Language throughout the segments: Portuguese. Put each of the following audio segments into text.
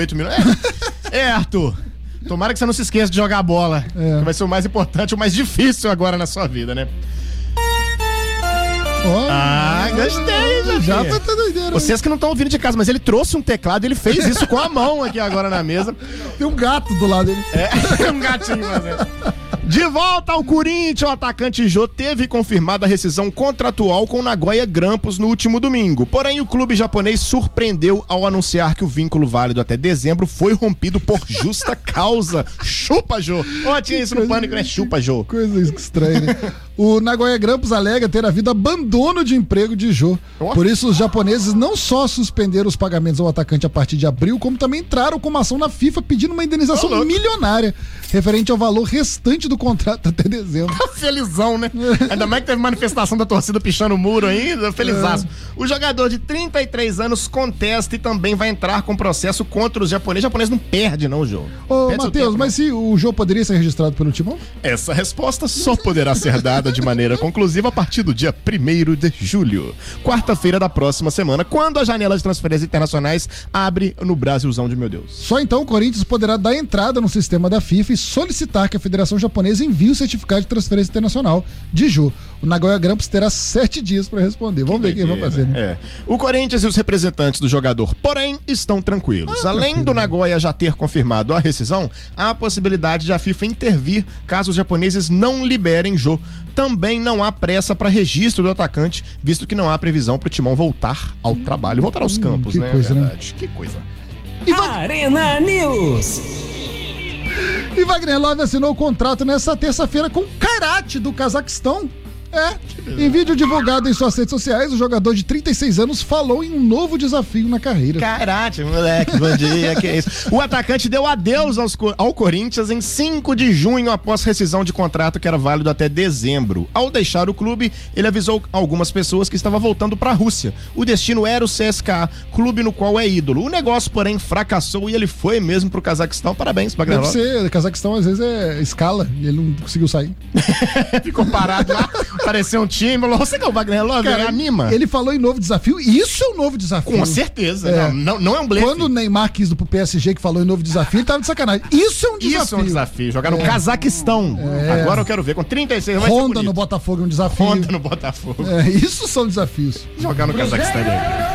8 milhões. É, é, Arthur. Tomara que você não se esqueça de jogar bola. É. Que vai ser o mais importante, o mais difícil agora na sua vida, né? Oh, ah, gostei, já. Já tá doideira. Vocês que não estão ouvindo de casa, mas ele trouxe um teclado, ele fez isso com a mão aqui agora na mesa. Tem um gato do lado dele. É, um gatinho, mas de volta ao Corinthians, o atacante Jô teve confirmada a rescisão contratual com Nagoya Grampus no último domingo. Porém, o clube japonês surpreendeu ao anunciar que o vínculo válido até dezembro foi rompido por justa causa. Chupa, Jô! Ó, oh, tinha isso no pânico, né? Chupa, Jô. Coisa estranha, né? O Nagoya Grampus alega ter havido abandono de emprego de Jô. Por isso, os japoneses não só suspenderam os pagamentos ao atacante a partir de abril, como também entraram com uma ação na FIFA pedindo uma indenização oh, milionária referente ao valor restante do contrato até dezembro. Felizão, né? Ainda mais que teve manifestação da torcida pichando o muro ainda. Felizaço. É. O jogador de 33 anos contesta e também vai entrar com processo contra os japoneses. O japonês não perde, não, Jô. Ô, Matheus, mas se o Jô poderia ser registrado pelo Timão? Essa resposta só poderá ser dada de maneira conclusiva a partir do dia 1 de julho, quarta-feira da próxima semana, quando a janela de transferências internacionais abre no Brasilzão de meu Deus. Só então o Corinthians poderá dar entrada no sistema da FIFA e solicitar que a Federação Japonesa envie o certificado de transferência internacional de Ju. O Nagoya Grampus terá sete dias para responder. Vamos que ver quem vai fazer. Né? É. O Corinthians e os representantes do jogador, porém, estão tranquilos. Ah, Além do Nagoya já ter confirmado a rescisão, há a possibilidade de a FIFA intervir caso os japoneses não liberem Jô. Também não há pressa para registro do atacante, visto que não há previsão para o Timão voltar ao trabalho, voltar aos hum, campos, hum, que né? Coisa, né? Que coisa. E Arena News. E Wagner Love assinou o contrato nessa terça-feira com Karate do Cazaquistão. É. Em vídeo divulgado em suas redes sociais, o jogador de 36 anos falou em um novo desafio na carreira. Karate, moleque, bom dia, que é isso. O atacante deu adeus aos, ao Corinthians em 5 de junho após rescisão de contrato que era válido até dezembro. Ao deixar o clube, ele avisou algumas pessoas que estava voltando para a Rússia. O destino era o CSKA, clube no qual é ídolo. O negócio, porém, fracassou e ele foi mesmo pro Cazaquistão. Parabéns, Deve ser, Cazaquistão às vezes é escala e ele não conseguiu sair. Ficou parado lá. Pareceu um time. Você que é o Wagner Love, Cara, anima. Ele falou em novo desafio, e isso é um novo desafio. Com certeza. É. Não, não, é um blefe. Quando o Neymar quis do pro PSG que falou em novo desafio, ele tava de sacanagem. Isso é um desafio. Isso é um desafio. Jogar no é. Cazaquistão. É. Agora eu quero ver. Com 36 Honda no Botafogo é um desafio. Honda no Botafogo. É, isso são desafios. Jogar no Cazaquistão é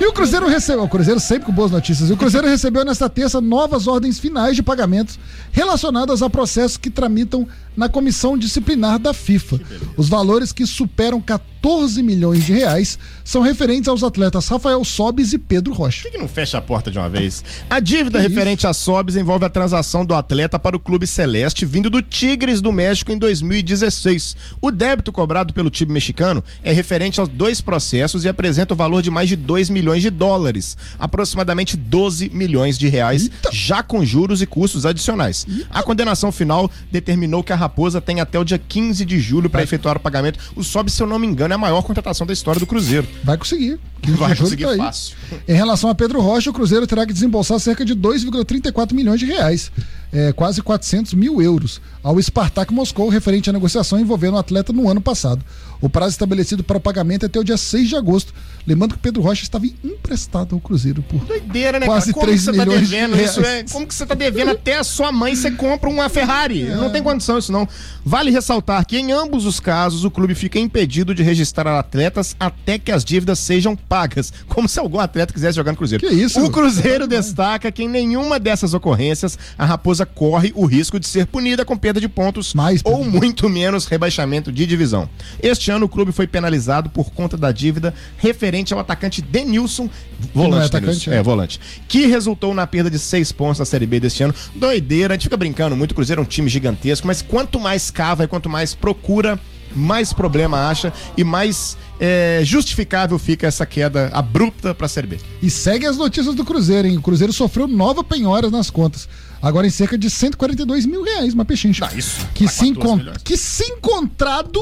e o Cruzeiro recebeu, o Cruzeiro sempre com boas notícias, e o Cruzeiro recebeu nesta terça novas ordens finais de pagamentos relacionadas a processos que tramitam na comissão disciplinar da FIFA. Os valores que superam 14 milhões de reais são referentes aos atletas Rafael Sobis e Pedro Rocha. Por que, que não fecha a porta de uma vez? A dívida que referente isso? a Sobis envolve a transação do atleta para o Clube Celeste vindo do Tigres do México em 2016. O débito cobrado pelo time mexicano é referente aos dois processos e apresenta o valor de mais de 2 milhões de dólares, aproximadamente 12 milhões de reais, Eita. já com juros e custos adicionais. Eita. A condenação final determinou que a Raposa tem até o dia 15 de julho para efetuar o pagamento. O Sobe, se eu não me engano, é a maior contratação da história do Cruzeiro. Vai conseguir. Vai conseguir tá fácil. Em relação a Pedro Rocha, o Cruzeiro terá que desembolsar cerca de 2,34 milhões de reais, é, quase 400 mil euros, ao Spartak Moscou, referente à negociação envolvendo o atleta no ano passado. O prazo estabelecido para o pagamento é até o dia 6 de agosto. Lembrando que Pedro Rocha estava emprestado ao Cruzeiro por Doideira, né, quase cara? 3 tá milhões tá devendo isso? É, como que você está devendo até a sua mãe você compra uma Ferrari? É. Não tem condição isso não. Vale ressaltar que em ambos os casos o clube fica impedido de registrar atletas até que as dívidas sejam pagas, como se algum atleta quisesse jogar no Cruzeiro. Que isso? O Cruzeiro destaca que em nenhuma dessas ocorrências a Raposa corre o risco de ser punida com perda de pontos Mais ou muito menos rebaixamento de divisão. Este ano o clube foi penalizado por conta da dívida referente ao atacante Denilson, volante, é, atacante, é. é, volante, que resultou na perda de seis pontos na Série B deste ano. Doideira, a gente fica brincando muito, o Cruzeiro é um time gigantesco, mas quanto mais cava e quanto mais procura mais problema acha e mais é, justificável fica essa queda abrupta para a Série B. E segue as notícias do Cruzeiro, hein? O Cruzeiro sofreu nova penhora nas contas agora em cerca de 142 mil reais, uma pechincha. Ah, isso. Que, se, encont... que se encontrado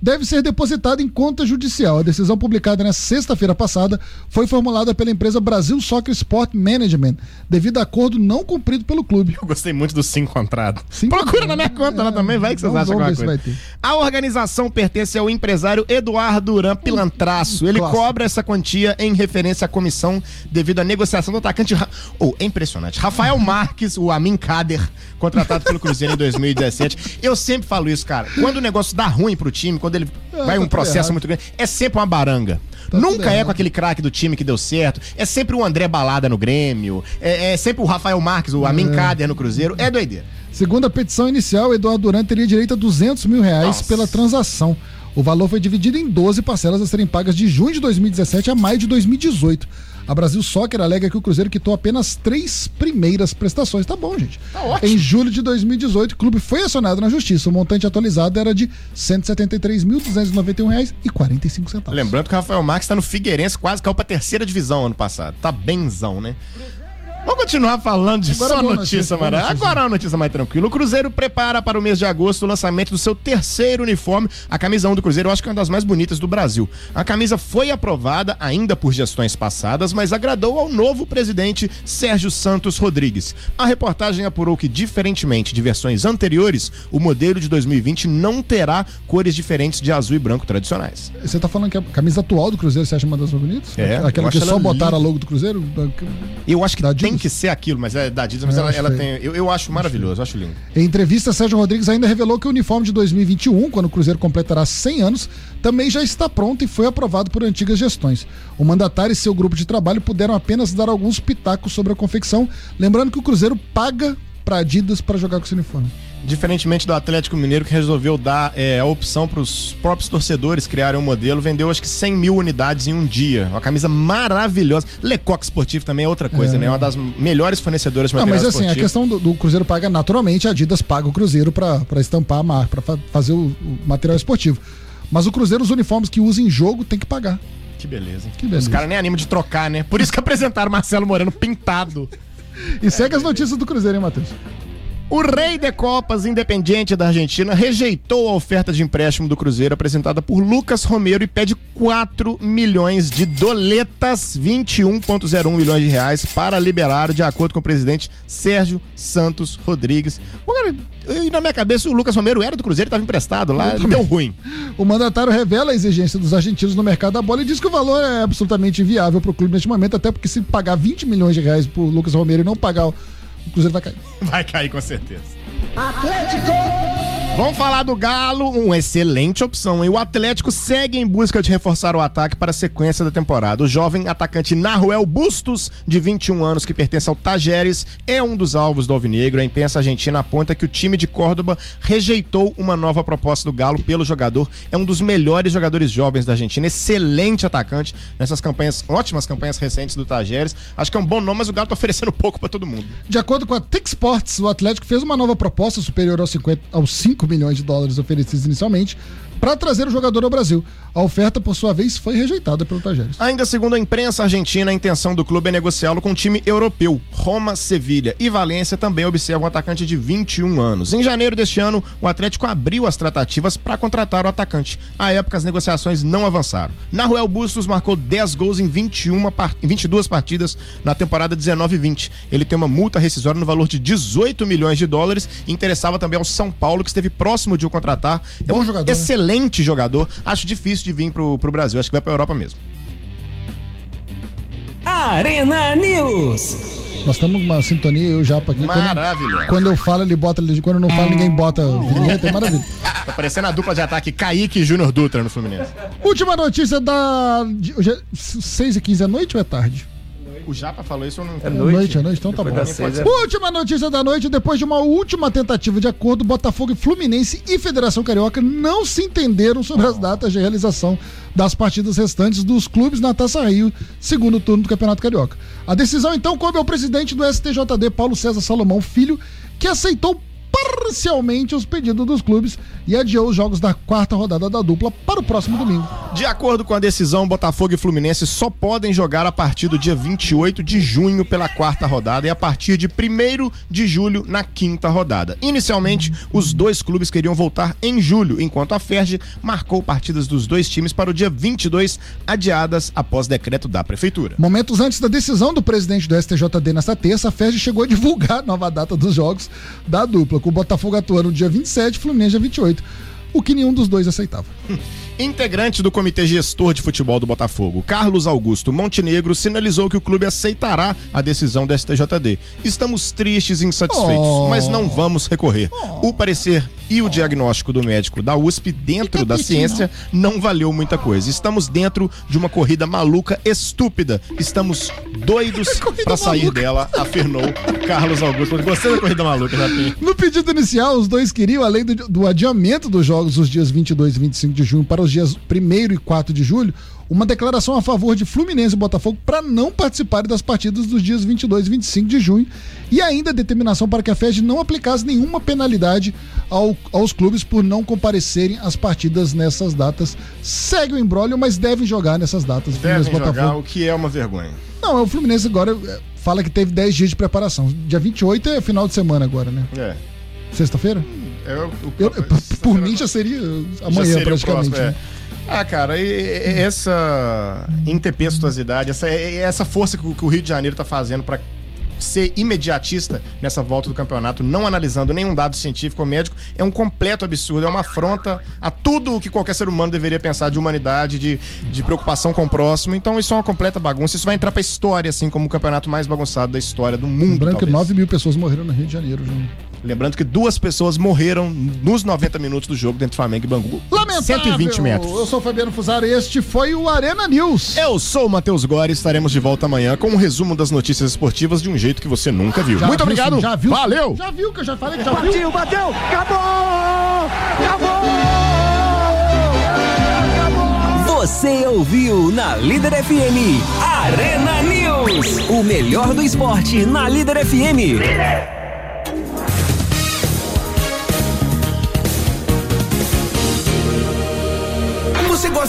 deve ser depositado em conta judicial. A decisão publicada na sexta-feira passada foi formulada pela empresa Brasil Soccer Sport Management, devido a acordo não cumprido pelo clube. Eu gostei muito do se encontrado. Procura na minha conta é, lá também, vai que vocês acham alguma coisa. A organização pertence ao empresário Eduardo Renan Pilantraço. Ele Clássico. cobra essa quantia em referência à comissão devido à negociação do atacante. Ra- Oh, é impressionante. Rafael Marques, o Amin Kader, contratado pelo Cruzeiro em 2017. Eu sempre falo isso, cara. Quando o negócio dá ruim pro time, quando ele É, vai tá um processo errado. muito grande, é sempre uma baranga. Tá Nunca é errado. com aquele craque do time que deu certo. É sempre o André Balada no Grêmio. É, é sempre o Rafael Marques, o Amin Kader no Cruzeiro. É doideira. Segundo a petição inicial, Eduardo Duran teria direito a 200 mil reais Nossa. pela transação. O valor foi dividido em 12 parcelas a serem pagas de junho de 2017 a maio de 2018. A Brasil Soccer alega que o Cruzeiro quitou apenas três primeiras prestações. Tá bom, gente. Tá ótimo. Em julho de 2018, o clube foi acionado na justiça. O montante atualizado era de R$ 173.291,45. Lembrando que o Rafael Marques tá no Figueirense, quase caiu pra terceira divisão ano passado. Tá benzão, né? Vamos continuar falando de Agora só notícia, notícia. Agora é uma notícia mais tranquila. O Cruzeiro prepara para o mês de agosto o lançamento do seu terceiro uniforme. A camisa 1 do Cruzeiro eu acho que é uma das mais bonitas do Brasil. A camisa foi aprovada ainda por gestões passadas, mas agradou ao novo presidente Sérgio Santos Rodrigues. A reportagem apurou que, diferentemente de versões anteriores, o modelo de 2020 não terá cores diferentes de azul e branco tradicionais. Você tá falando que a camisa atual do Cruzeiro você acha uma das mais bonitas? É, Aquela que só botaram a logo do Cruzeiro? Eu acho que tem Adidas? Que ser aquilo, mas é da Adidas, mas É, ela, ela tem. Eu, eu acho maravilhoso, acho lindo. Em entrevista, Sérgio Rodrigues ainda revelou que o uniforme de 2021, quando o Cruzeiro completará 100 anos, também já está pronto e foi aprovado por antigas gestões. O mandatário e seu grupo de trabalho puderam apenas dar alguns pitacos sobre a confecção, lembrando que o Cruzeiro paga para Adidas para jogar com esse uniforme. Diferentemente do Atlético Mineiro, que resolveu dar é, a opção para os próprios torcedores criarem um modelo, vendeu acho que 100 mil unidades em um dia. Uma camisa maravilhosa. Lecoq Esportivo também é outra coisa, É. né? Uma das melhores fornecedoras de Não, mas assim, a questão do, do Cruzeiro paga naturalmente, a Adidas paga o Cruzeiro para estampar a marca, para fazer o, o material esportivo. Mas o Cruzeiro, os uniformes que usa em jogo, tem que pagar. Que beleza. Que beleza. Os caras nem animam de trocar, né? Por isso que apresentaram Marcelo Moreno pintado. E segue as notícias do Cruzeiro, hein, Matheus? O rei de Copas Independiente da Argentina rejeitou a oferta de empréstimo do Cruzeiro apresentada por Lucas Romero e pede 4 milhões de doletas, 21,01 milhões de reais, para liberar, de acordo com o presidente Sérgio Santos Rodrigues. Cara, e na minha cabeça o Lucas Romero era do Cruzeiro, estava emprestado lá, deu ruim. O mandatário revela a exigência dos argentinos no mercado da bola e diz que o valor é absolutamente inviável para o clube neste momento, até porque se pagar 20 milhões de reais por Lucas Romero e não pagar, o Cruzeiro vai cair. Vai cair com certeza. Vamos falar do Galo, uma excelente opção. E o Atlético segue em busca de reforçar o ataque para a sequência da temporada. O jovem atacante Naruel Bustos, de 21 anos, que pertence ao Tajeres, é um dos alvos do Alvinegro. A imprensa argentina aponta que o time de Córdoba rejeitou uma nova proposta do Galo pelo jogador. É um dos melhores jogadores jovens da Argentina, excelente atacante nessas campanhas, ótimas campanhas recentes do Tajeres. Acho que é um bom nome, mas o Galo tá oferecendo pouco para todo mundo. De acordo com a Tech Sports, o Atlético fez uma nova proposta superior aos, 50, aos 5 milhões de dólares oferecidos inicialmente para trazer o jogador ao Brasil. A oferta, por sua vez, foi rejeitada pelo Tajeres. Ainda segundo a imprensa argentina, a intenção do clube é negociá-lo com um time europeu. Roma, Sevilha e Valência também observam um atacante de 21 anos. Em janeiro deste ano, o Atlético abriu as tratativas para contratar o atacante. À época, as negociações não avançaram. Naruel Bustos marcou 10 gols em 21 par- em 22 partidas na temporada 19-20. Ele tem uma multa rescisória no valor de 18 milhões de dólares e interessava também ao São Paulo, que esteve próximo de o contratar. É Bom um jogador, né? excelente jogador. Acho difícil de vir pro, pro Brasil. Acho que vai pra Europa mesmo. Arena News. Nós estamos numa sintonia, eu já aqui. Quando, Maravilhoso. quando eu falo, ele bota. Quando eu não falo, ninguém bota vinheta. É maravilha. Tá parecendo a dupla de ataque Kaique e Júnior Dutra no Fluminense. Última notícia da. de- Hoje é 6 e 15 é noite ou é tarde? O Japa falou isso ou não? É noite, noite. é noite, então tá Depois bom. das seis, é- Última notícia da noite, depois de uma última tentativa de acordo, Botafogo e Fluminense e Federação Carioca não se entenderam sobre as datas de realização das partidas restantes dos clubes na Taça Rio, segundo turno do Campeonato Carioca. A decisão então coube ao presidente do STJD, Paulo César Salomão Filho, que aceitou parcialmente os pedidos dos clubes e adiou os jogos da quarta rodada da dupla para o próximo domingo. De acordo com a decisão, Botafogo e Fluminense só podem jogar a partir do dia 28 de junho pela quarta rodada e a partir de 1 de julho na quinta rodada. Inicialmente, os dois clubes queriam voltar em julho, enquanto a Ferge marcou partidas dos dois times para o dia 22, adiadas após decreto da prefeitura. Momentos antes da decisão do presidente do STJD nesta terça, a FERJ chegou a divulgar a nova data dos jogos da dupla, com o Botafogo atuando no dia 27 e Fluminense dia 28, o que nenhum dos dois aceitava. Integrante do Comitê Gestor de Futebol do Botafogo, Carlos Augusto Montenegro, sinalizou que o clube aceitará a decisão da STJD. Estamos tristes e insatisfeitos, oh. mas não vamos recorrer. Oh. O parecer e o diagnóstico do médico da USP dentro da ciência não valeu muita coisa. Estamos dentro de uma corrida maluca estúpida. Estamos doidos para sair dela, afirmou Carlos Augusto. Gostei da corrida maluca, Japim. No pedido inicial, os dois queriam, além do, do adiamento dos jogos dos dias 22 e 25 de junho para os dias 1 e 4 de julho, uma declaração a favor de Fluminense e Botafogo para não participarem das partidas dos dias 22 e 25 de junho e ainda determinação para que a FED não aplicasse nenhuma penalidade ao, aos clubes por não comparecerem às partidas nessas datas. Segue o embrólio, mas devem jogar nessas datas. Devem jogar, Botafogo. o que é uma vergonha. Não, o Fluminense agora é, fala que teve 10 dias de preparação. Dia 28 é final de semana agora, né? É. Sexta-feira? É, eu, eu, por mim já seria amanhã, já seria praticamente. Próximo, é. né? Ah, cara, essa intempestuosidade, essa, essa força que o Rio de Janeiro tá fazendo para ser imediatista nessa volta do campeonato, não analisando nenhum dado científico ou médico, é um completo absurdo, é uma afronta a tudo o que qualquer ser humano deveria pensar de humanidade, de, de preocupação com o próximo. Então isso é uma completa bagunça. Isso vai entrar pra história, assim, como o campeonato mais bagunçado da história do mundo. Lembrando que 9 mil pessoas morreram no Rio de Janeiro, João. Lembrando que duas pessoas morreram nos 90 minutos do jogo dentro do Flamengo e Bangu. Lamentável. 120 metros. Eu sou o Fabiano Fusaro e este foi o Arena News. Eu sou o Matheus Gore e estaremos de volta amanhã com um resumo das notícias esportivas de um jeito que você nunca viu. Já Muito viu, obrigado. Já viu? Valeu. Já viu que eu já falei que já viu? bateu, acabou! Acabou! Você ouviu na Líder FM Arena News, o melhor do esporte na Líder FM. Líder.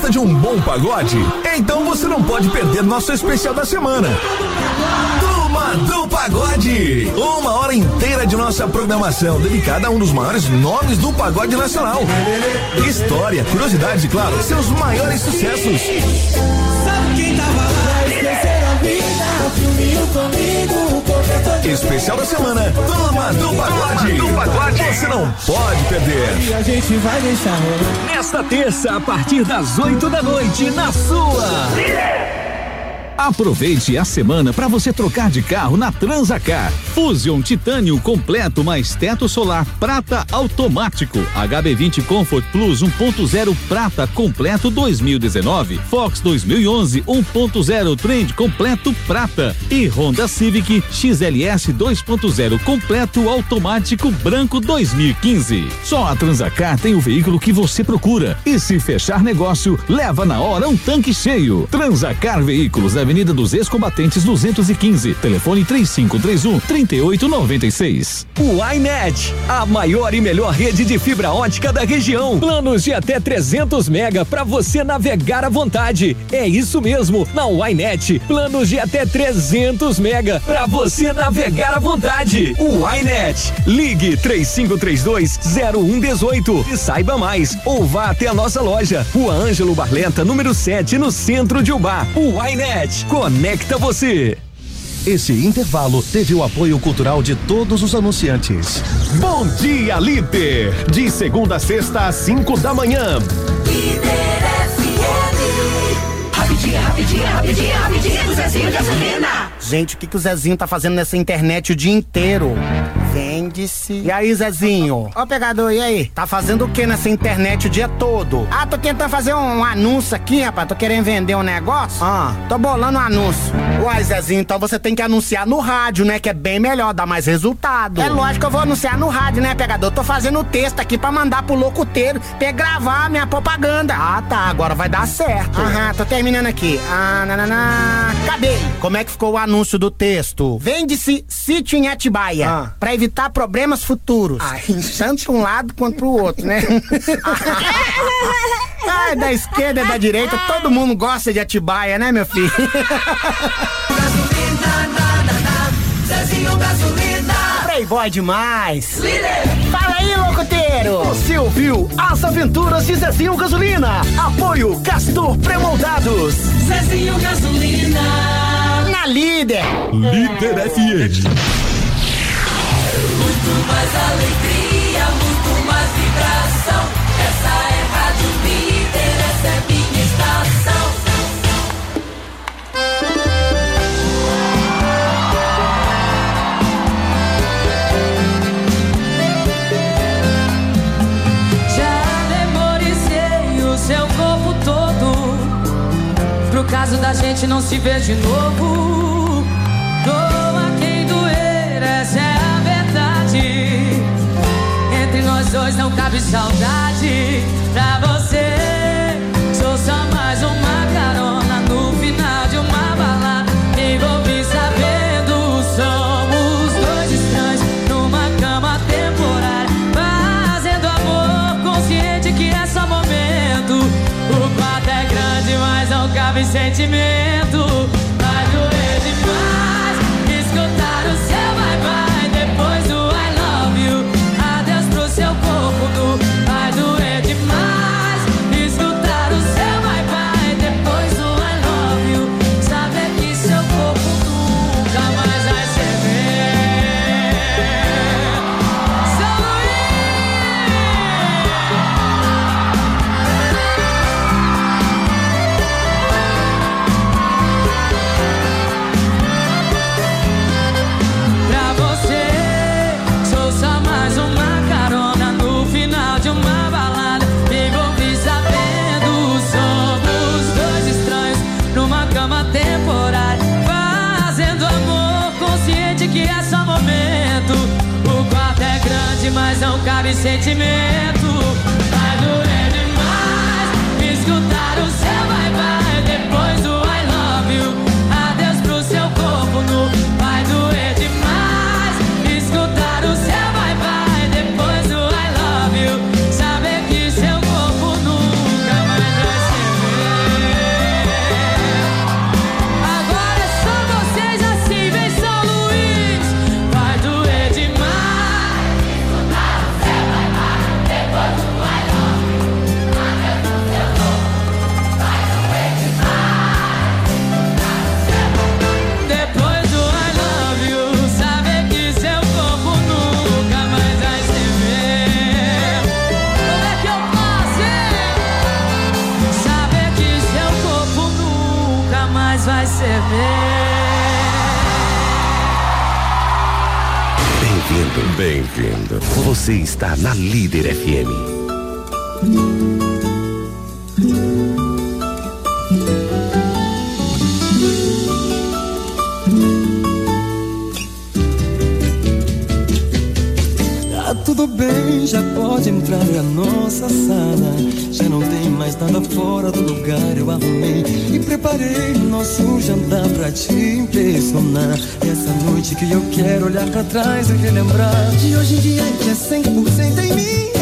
Gosta de um bom pagode? Então você não pode perder nosso especial da semana. Turma do Pagode! Uma hora inteira de nossa programação dedicada a um dos maiores nomes do pagode nacional. História, curiosidades e, claro, seus maiores sucessos. Sabe quem tava lá? Esqueceram a vida, comigo, Especial da semana, Turma do Pagode. Você não pode perder. E a gente vai deixar Nesta terça, a partir das 8 da noite, na sua. Aproveite a semana para você trocar de carro na Transacar. Fusion Titânio completo mais teto solar prata automático. HB20 Comfort Plus 1.0 prata completo 2019. Fox 2011 1.0 Trend completo prata. E Honda Civic XLS 2.0 completo automático branco 2015. Só a Transacar tem o veículo que você procura. E se fechar negócio, leva na hora um tanque cheio. Transacar Veículos Avenida dos Ex-Combatentes 215. Telefone 3531 3896. O iNet, a maior e melhor rede de fibra ótica da região. Planos de até 300 mega para você navegar à vontade. É isso mesmo, na iNet, planos de até 300 mega para você navegar à vontade. O iNet, ligue 3532 0118 e saiba mais ou vá até a nossa loja. Rua Ângelo Barleta, número 7, no centro de Ubá. O conecta você. Esse intervalo teve o apoio cultural de todos os anunciantes. Bom dia, líder! De segunda a sexta às 5 da manhã. Líder FM. Rapidinho, rapidinho, rapidinho, rapidinho do Zezinho Gasolina. Gente, o que, que o Zezinho tá fazendo nessa internet o dia inteiro? Vende-se. E aí, Zezinho? Ó, pegador, e aí? Tá fazendo o que nessa internet o dia todo? Ah, tô tentando fazer um, anúncio aqui, rapaz. Tô querendo vender um negócio. Ah, tô bolando um anúncio. Uai, Zezinho, então você tem que anunciar no rádio, né? Que é bem melhor, dá mais resultado. É lógico que eu vou anunciar no rádio, né, pegador? Tô fazendo o texto aqui pra mandar pro locuteiro pra gravar a minha propaganda. Ah, tá. Agora vai dar certo. Aham, tô terminando aqui. Ah, nananá. Cadê? Como é que ficou o anúncio do texto? Vende-se sítio em Atibaia. Ah. Pra evitar problemas futuros. Ai. Tanto um lado quanto pro outro, né? Ai, da esquerda e da direita, todo mundo gosta de Atibaia, né, meu filho? Playboy demais. Fala aí, locuteiro. Você ouviu As Aventuras de Zezinho Gasolina. Apoio Castor Premoldados. Zezinho Gasolina. Na líder. Líder FM. Muito mais alegria, muito mais vibração. caso da gente não se ver de novo, doa quem doer, essa é a verdade. Entre nós dois não cabe saudade pra você. sabe sentimento? sentimento Você está na Líder FM. Tá ah, tudo bem, já pode entrar na nossa sala. Já não tem mas nada fora do lugar eu arrumei. E preparei o nosso jantar pra te impressionar. Essa noite que eu quero olhar pra trás e relembrar. De hoje em diante é 100% em mim.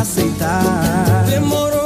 aceitar. Demorou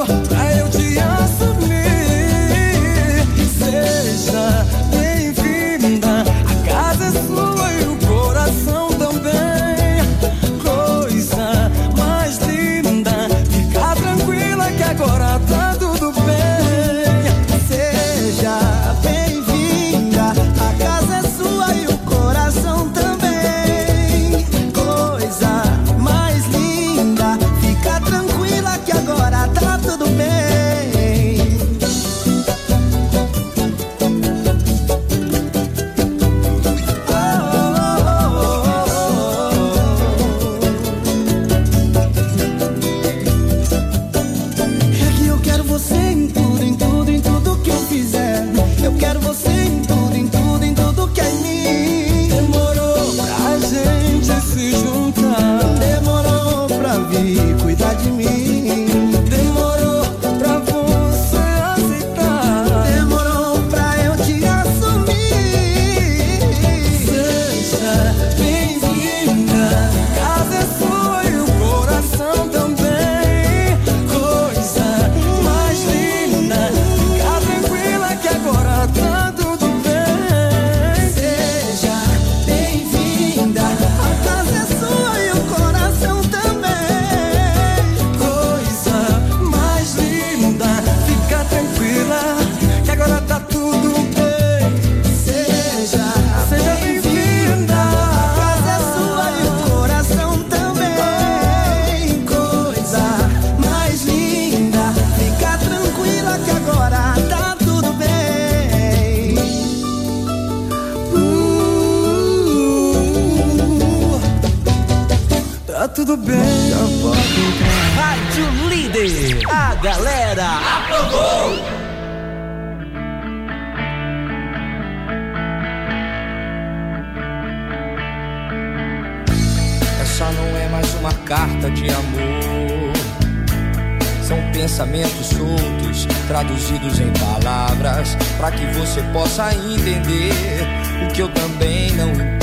de amor. São pensamentos soltos, traduzidos em palavras, para que você possa entender o que eu também não entendo